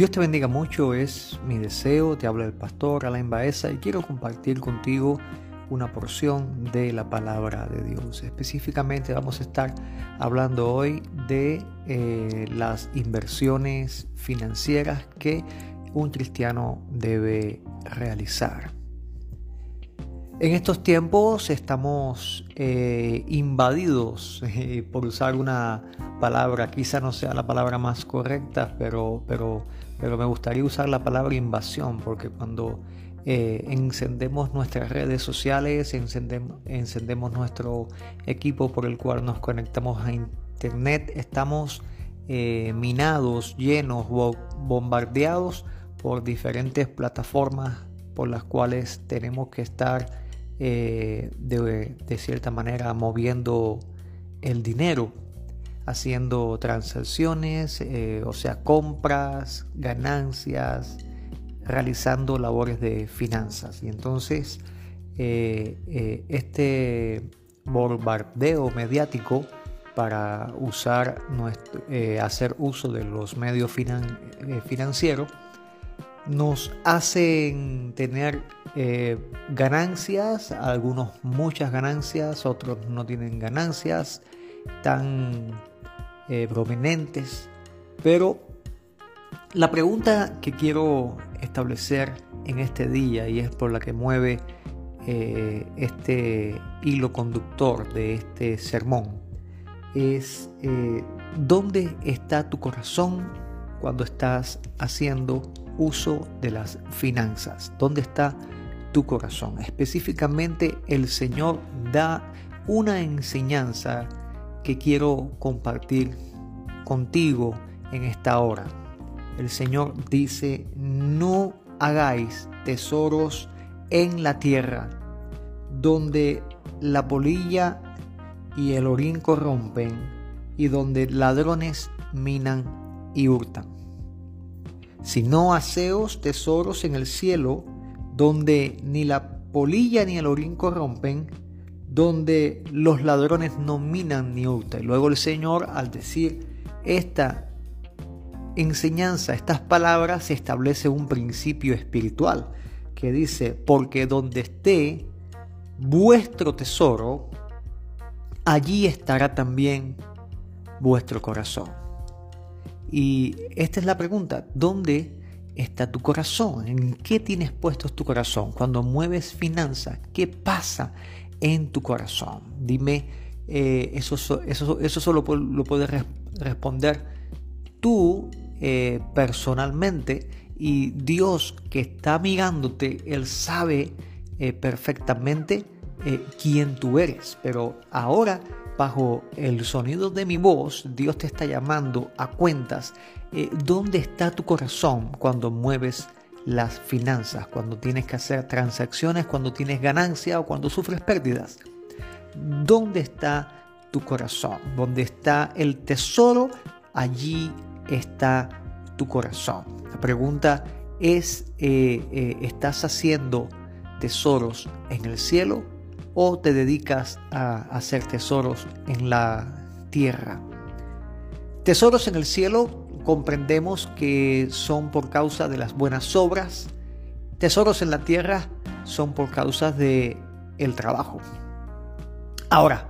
Dios te bendiga mucho, es mi deseo. Te habla el pastor Alain Baeza y quiero compartir contigo una porción de la palabra de Dios. Específicamente vamos a estar hablando hoy de eh, las inversiones financieras que un cristiano debe realizar. En estos tiempos estamos eh, invadidos, eh, por usar una palabra, quizá no sea la palabra más correcta, pero, pero, pero me gustaría usar la palabra invasión, porque cuando eh, encendemos nuestras redes sociales, encendemos, encendemos, nuestro equipo por el cual nos conectamos a Internet, estamos minados, llenos, bombardeados por diferentes plataformas por las cuales tenemos que estar eh, de, cierta manera moviendo el dinero, haciendo transacciones, eh, o sea, compras, ganancias, realizando labores de finanzas. Y entonces eh, este bombardeo mediático para usar nuestro, hacer uso de los medios financieros nos hacen tener eh, ganancias, algunos muchas ganancias, otros no tienen ganancias tan eh, prominentes, pero la pregunta que quiero establecer en este día y es por la que mueve eh, este hilo conductor de este sermón es ¿dónde está tu corazón cuando estás haciendo uso de las finanzas. ¿Dónde está tu corazón? Específicamente el Señor da una enseñanza que quiero compartir contigo en esta hora. El Señor dice, no hagáis tesoros en la tierra, donde la polilla y el orín corrompen, y donde ladrones minan y hurtan sino aseos tesoros en el cielo, donde ni la polilla ni el orín corrompen, donde los ladrones no minan ni hurtan. Y luego el Señor, al decir esta enseñanza, estas palabras, se establece un principio espiritual que dice, porque donde esté vuestro tesoro, allí estará también vuestro corazón. Y esta es la pregunta, ¿dónde está tu corazón? ¿En qué tienes puesto tu corazón? Cuando mueves finanzas, ¿qué pasa en tu corazón? Dime, eh, eso, eso, eso solo lo puedes responder tú eh, personalmente y Dios que está mirándote, Él sabe eh, perfectamente quién tú eres. Pero ahora bajo el sonido de mi voz, Dios te está llamando a cuentas. Eh, ¿Dónde está tu corazón cuando mueves las finanzas, cuando tienes que hacer transacciones, cuando tienes ganancia o cuando sufres pérdidas? ¿Dónde está tu corazón? ¿Dónde está el tesoro? Allí está tu corazón. La pregunta es, eh, eh, ¿estás haciendo tesoros en el cielo o te dedicas a hacer tesoros en la tierra. Tesoros en el cielo comprendemos que son por causa de las buenas obras. Tesoros en la tierra son por causa de el trabajo. Ahora,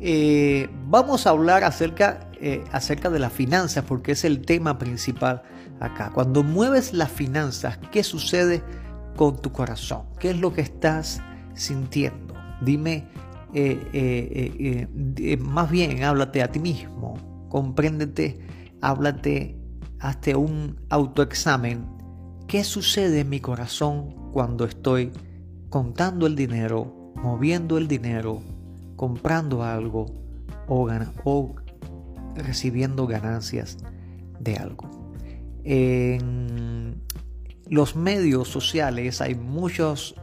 eh, vamos a hablar acerca, eh, acerca de las finanzas porque es el tema principal acá. Cuando mueves las finanzas, ¿qué sucede con tu corazón? ¿Qué es lo que estás sintiendo? Dime, eh, eh, eh, más bien háblate a ti mismo, compréndete, háblate, hazte un autoexamen. ¿Qué sucede en mi corazón cuando estoy contando el dinero, moviendo el dinero, comprando algo o, o recibiendo ganancias de algo? Los medios sociales hay muchos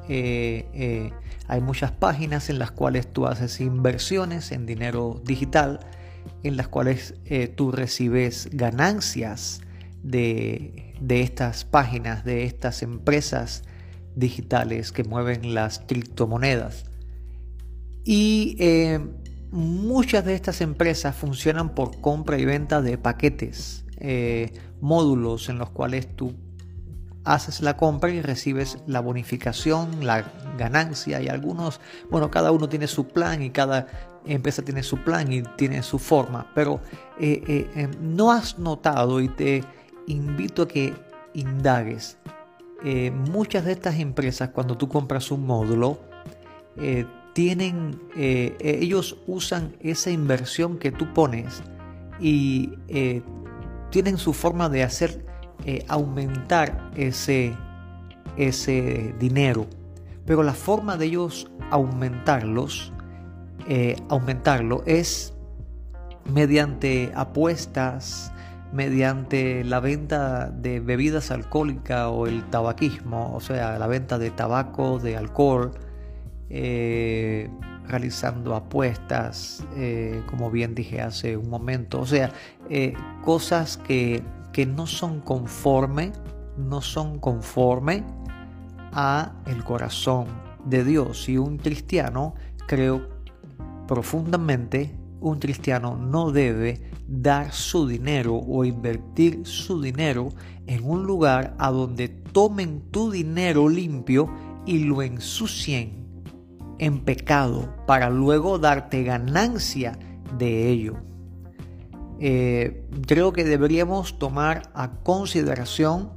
hay muchas páginas en las cuales tú haces inversiones en dinero digital, en las cuales eh, tú recibes ganancias de, estas páginas, de estas empresas digitales que mueven las criptomonedas. Y eh, muchas de estas empresas funcionan por compra y venta de paquetes. eh, módulos en los cuales tú haces la compra y recibes la bonificación, la ganancia y algunos, bueno, cada uno tiene su plan y cada empresa tiene su plan y tiene su forma, pero eh, eh, em, no has notado y te invito a que indagues. Eh, muchas de estas empresas cuando tú compras un módulo, tienen, ellos usan esa inversión que tú pones y tienen su forma de hacer eh, aumentar ese, ese dinero. Pero la forma de ellos aumentarlos, eh, aumentarlo es mediante apuestas, mediante la venta de bebidas alcohólicas o el tabaquismo, o sea, la venta de tabaco, de alcohol, eh, realizando apuestas, como bien dije hace un momento, o sea, cosas que que no son conforme, no son conforme a el corazón de Dios. Y un cristiano, creo profundamente, un cristiano no debe dar su dinero o invertir su dinero en un lugar a donde tomen tu dinero limpio y lo ensucien en pecado para luego darte ganancia de ello. Eh, creo que deberíamos tomar a consideración,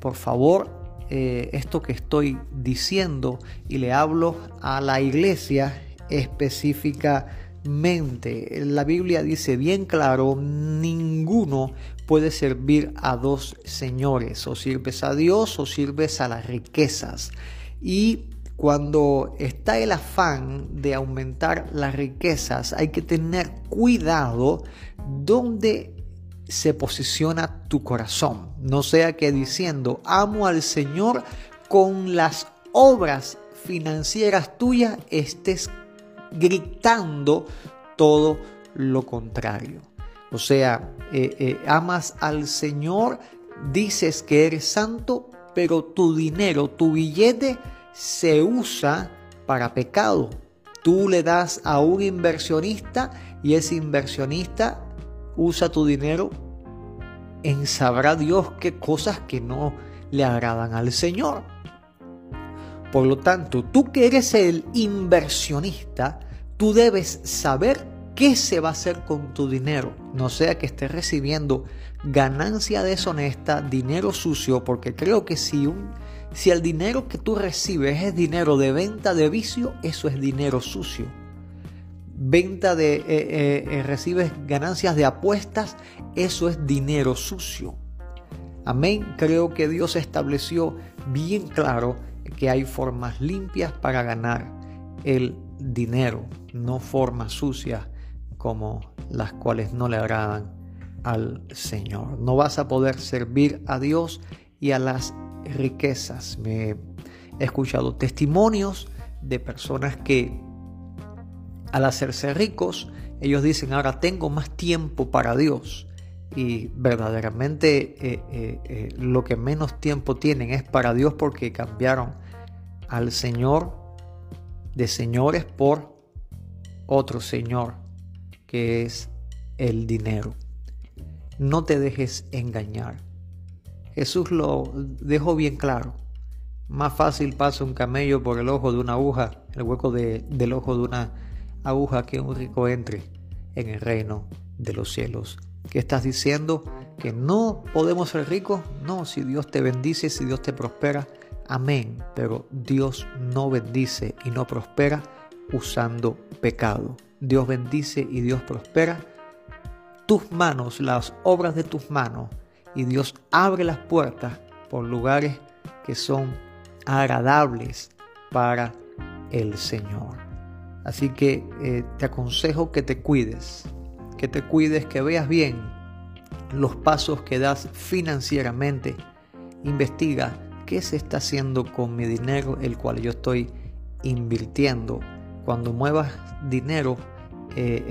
por favor, eh, esto que estoy diciendo y le hablo a la iglesia específicamente. La Biblia dice bien claro, ninguno puede servir a dos señores, o sirves a Dios o sirves a las riquezas. Y cuando está el afán de aumentar las riquezas, hay que tener cuidado donde se posiciona tu corazón. No sea que diciendo, amo al Señor con las obras financieras tuyas, estés gritando todo lo contrario. O sea, eh, eh, amas al Señor, dices que eres santo, pero tu dinero, tu billete, se usa para pecado. Tú le das a un inversionista y ese inversionista usa tu dinero en sabrá Dios qué cosas que no le agradan al Señor. Por lo tanto, tú que eres el inversionista, tú debes saber qué se va a hacer con tu dinero. No sea que estés recibiendo ganancia deshonesta, dinero sucio, porque creo que si un si el dinero que tú recibes es dinero de venta de vicio, eso es dinero sucio. Venta de, eh, eh, eh, recibes ganancias de apuestas, eso es dinero sucio. Amén. Creo que Dios estableció bien claro que hay formas limpias para ganar el dinero, no formas sucias como las cuales no le agradan al Señor. No vas a poder servir a Dios y a las riquezas. Me he escuchado testimonios de personas que al hacerse ricos, ellos dicen, ahora tengo más tiempo para Dios. Y verdaderamente eh, eh, eh, lo que menos tiempo tienen es para Dios porque cambiaron al Señor de señores por otro Señor, que es el dinero. No te dejes engañar. Jesús lo dejó bien claro. Más fácil pasa un camello por el ojo de una aguja, el hueco del ojo de una aguja, que un rico entre en el reino de los cielos. ¿Qué estás diciendo? ¿Que no podemos ser ricos? No, si Dios te bendice, si Dios te prospera, amén. Pero Dios no bendice y no prospera usando pecado. Dios bendice y Dios prospera tus manos, las obras de tus manos y Dios abre las puertas por lugares que son agradables para el Señor. Así que eh, te aconsejo que te cuides, que te cuides, que veas bien los pasos que das financieramente. Investiga qué se está haciendo con mi dinero, el cual yo estoy invirtiendo. Cuando muevas dinero, eh,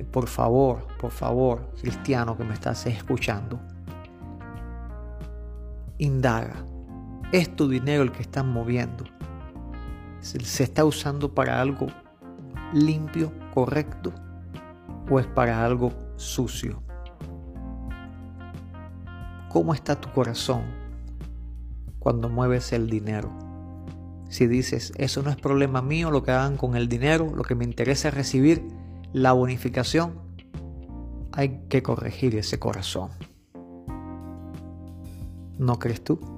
eh, por favor, por favor, cristiano que me estás escuchando, indaga. ¿Es tu dinero el que están moviendo? ¿Se está usando para algo limpio, correcto? ¿O es para algo sucio? ¿Cómo está tu corazón cuando mueves el dinero? Si dices, eso no es problema mío lo que hagan con el dinero, lo que me interesa es recibir la bonificación, hay que corregir ese corazón. ¿No crees tú?